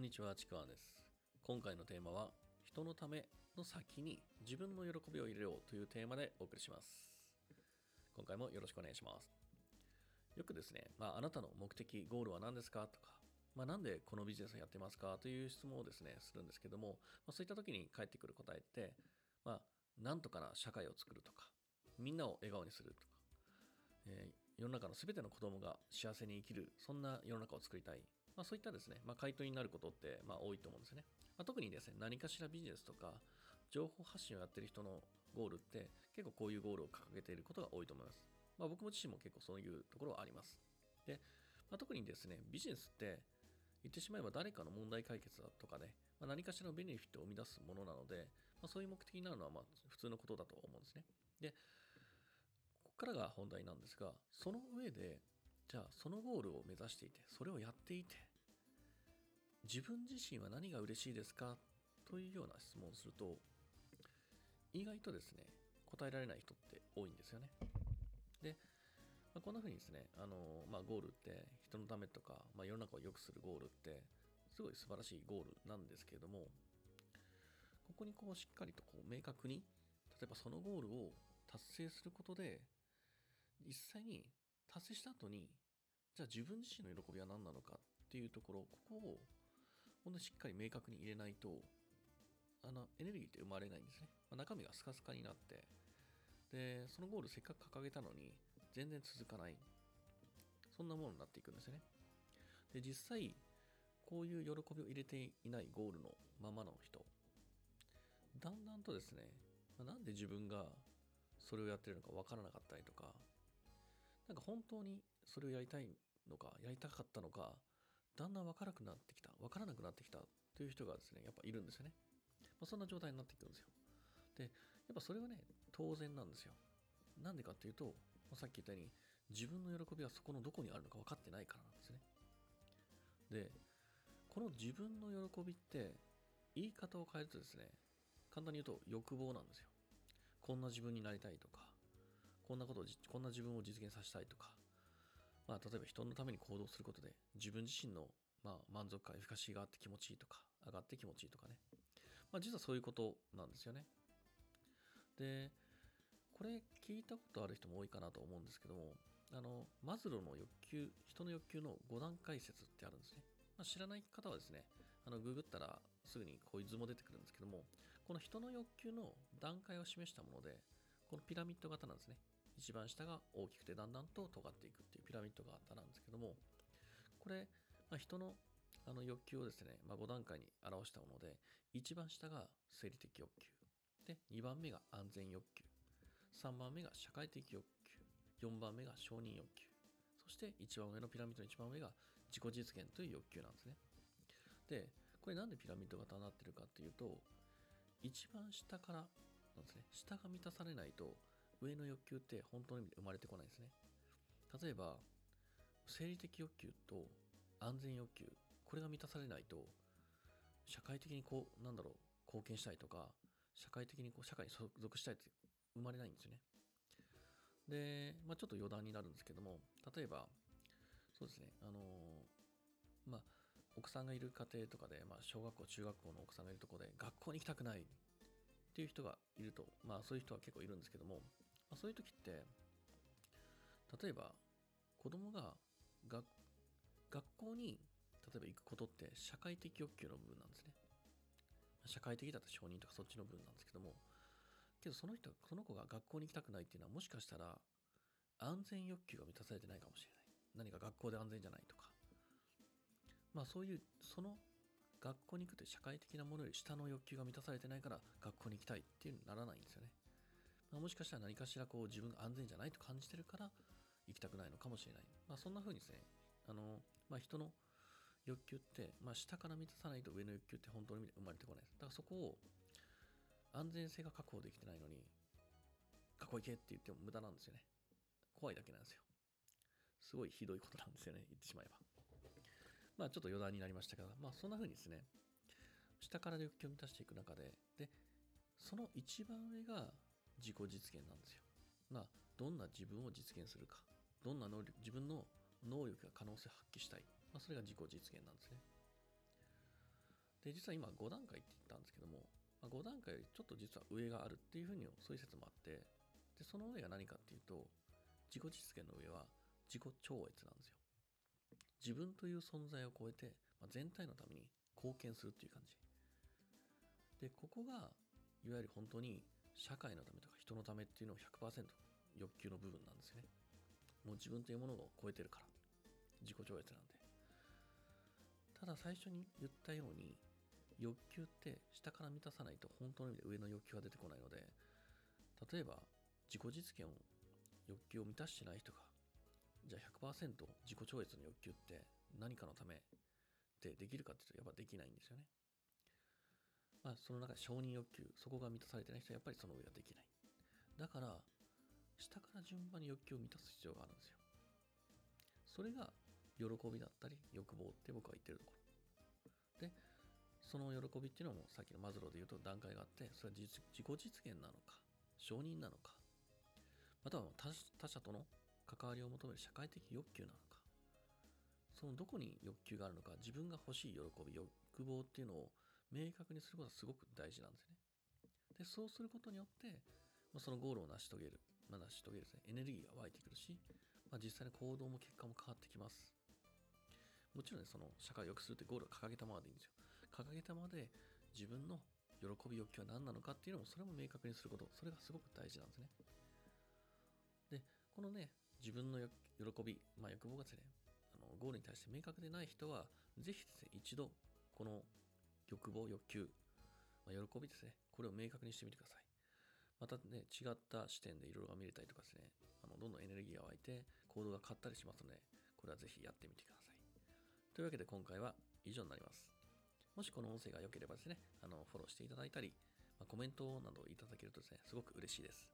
んにちは、ちくわです。今回のテーマは、人のための先に自分の喜びを入れようというテーマでお送りします。今回もよろしくお願いします。よくですね、まあ、あなたの目的、ゴールは何ですかとか、まあ、なんでこのビジネスをやってますかという質問をですね、するんですけども、まあ、そういった時に返ってくる答えって、まあ、なんとかな社会を作るとか、みんなを笑顔にするとか、えー世の中の全ての子供が幸せに生きる、そんな世の中を作りたい。まあ、そういったですね、まあ、回答になることって、まあ、多いと思うんですよね。まあ、特にですね、何かしらビジネスとか、情報発信をやってる人のゴールって、結構こういうゴールを掲げていることが多いと思います。まあ、僕も自身も結構そういうところはあります。で、まあ、特にですね、ビジネスって、言ってしまえば誰かの問題解決だとかね、まあ、何かしらのベネフィットを生み出すものなので、まあ、そういう目的になるのはま普通のことだと思うんですね。で、ここからが本題なんですが、その上で、じゃあそのゴールを目指していて、それをやっていて、自分自身は何が嬉しいですか？というような質問をすると、意外とですね、答えられない人って多いんですよね。で、まあ、こんな風にですね、あのまあ、ゴールって人のためとか、まあ、世の中を良くするゴールって、すごい素晴らしいゴールなんですけれども、ここにこうしっかりとこう明確に、例えばそのゴールを達成することで、実際に達成した後に、じゃあ自分自身の喜びは何なのかっていうところ、ここを本当にしっかり明確に入れないと、あのエネルギーって生まれないんですね。まあ、中身がスカスカになって、で、そのゴールせっかく掲げたのに、全然続かない。そんなものになっていくんですね。で、実際、こういう喜びを入れていないゴールのままの人、だんだんとですね、まあなんで自分がそれをやってるのか分からなかったりとか、なんか本当にそれをやりたいのか、やりたかったのか、だんだん分からなくなってきた、分からなくなってきたという人がですね、やっぱいるんですよね。まあ、そんな状態になっていくんですよ。で、やっぱそれはね、当然なんですよ。なんでかっていうと、まさっき言ったように、自分の喜びはそこのどこにあるのか分かってないからなんですね。で、この自分の喜びって、言い方を変えるとですね、簡単に言うと欲望なんですよ。こんな自分になりたいとか、こんなことを、こんな自分を実現させたいとか、まあ、例えば人のために行動することで、自分自身の、まあ、満足感、エフィカシーがあって気持ちいいとか、上がって気持ちいいとかね。まあ、実はそういうことなんですよね。で、これ聞いたことある人も多いかなと思うんですけども、あの、マズローの欲求、人の欲求の5段階説ってあるんですね。まあ、知らない方はですね、あの、ググったらすぐにこういう図も出てくるんですけども、この人の欲求の段階を示したもので、このピラミッド型なんですね。一番下が大きくてだんだんと尖っていくっていうピラミッド型なんですけども、これ、まあ、人のあの欲求をですね、まあ、5段階に表したもので、一番下が生理的欲求。で、2番目が安全欲求。3番目が社会的欲求。4番目が承認欲求。そして一番上のピラミッドの一番上が自己実現という欲求なんですね。で、これなんでピラミッド型になってるかっていうと、一番下からなんですね。下が満たされないと、上の欲求って本当の意味で生まれてこないですね。例えば、生理的欲求と安全欲求、これが満たされないと、社会的にこう、なんだろう、貢献したいとか、社会的にこう、社会に所属したいって生まれないんですよね。で、まあ、ちょっと余談になるんですけども、例えば、そうですね、あのまあ、奥さんがいる家庭とかで、まあ、小学校、中学校の奥さんがいるところで、学校に行きたくないっていう人がいると、まあ、そういう人は結構いるんですけども、まあ、そういう時って、例えば、子供が学校に例えば行くことって社会的欲求の部分なんですね。社会的だと承認とかそっちの部分なんですけども、けどその人、その子が学校に行きたくないっていうのはもしかしたら安全欲求が満たされてないかもしれない。何か学校で安全じゃないとか。まあそういう、その学校に行くという社会的なものより下の欲求が満たされてないから学校に行きたいっていうのにならないんですよね。まあ、もしかしたら何かしらこう自分が安全じゃないと感じてるから行きたくないのかもしれない。まあそんな風にですね、あの、まあ人の欲求って、まあ下から満たさないと上の欲求って本当の意味で生まれてこないです。だからそこを安全性が確保できてないのに、学校行けって言っても無駄なんですよね。怖いだけなんですよ。すごいひどいことなんですよね、言ってしまえば。まあちょっと余談になりましたけど、まあそんな風にですね、下から欲求を満たしていく中で、で、その一番上が自己実現なんですよ。ま、どんな自分を実現するか、どんな能力、自分の能力や可能性を発揮したい。まあ、それが自己実現なんですね。で、実は今5段階って言ったんですけども、まあ、5段階よりちょっと実は上があるっていうふうに、そういう説もあって、で、その上が何かっていうと、自己実現の上は自己超越なんですよ。自分という存在を超えて、まあ、全体のために貢献するっていう感じ。で、ここが、いわゆる本当に社会のためとか人のためっていうのを100%欲求の部分なんですよね。もう自分というものを超えてるから。自己超越なんで。ただ最初に言ったように、欲求って下から満たさないと本当の意味で上の欲求が出てこないので、例えば自己実現を欲求を満たしてない人が、じゃあ100%自己超越の欲求って何かのためってできるかっていうとやっぱできないんですよね。まあその中で承認欲求、そこが満たされてない人はやっぱりその上ができない。だから、下から順番に欲求を満たす必要があるんですよ。それが喜びだったり欲望って僕は言ってるところ。で、その喜びっていうのもさっきのマズローで言うと段階があって、それは自己実現なのか、承認なのか、または他者との関わりを求める社会的欲求なのか、そのどこに欲求があるのか、自分が欲しい喜び、欲望っていうのを明確にすることがすごく大事なんですね。で、そうすることによって、まあ、そのゴールを成し遂げる、まあ、成し遂げるですね、エネルギーが湧いてくるし、まあ、実際の行動も結果も変わってきます。もちろんね、その社会を良くするってゴールを掲げたままでいいんですよ。掲げたままで自分の喜び欲求は何なのかっていうのもそれも明確にすること、それがすごく大事なんですね。で、このね、自分の喜び、まあ欲望がですね、あのゴールに対して明確でない人は、ぜひですね、一度、この欲望、欲求、まあ、喜びですね、これを明確にしてみてください。またね、違った視点でいろいろ見れたりとかですね、あのどんどんエネルギーが湧いて行動が変わったりしますので、これはぜひやってみてください。というわけで今回は以上になります。もしこの音声が良ければですね、あのフォローしていただいたり、まあ、コメントなどいただけるとですね、すごく嬉しいです。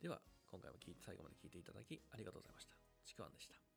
では、今回も最後まで聞いていただきありがとうございました。ちくわんでした。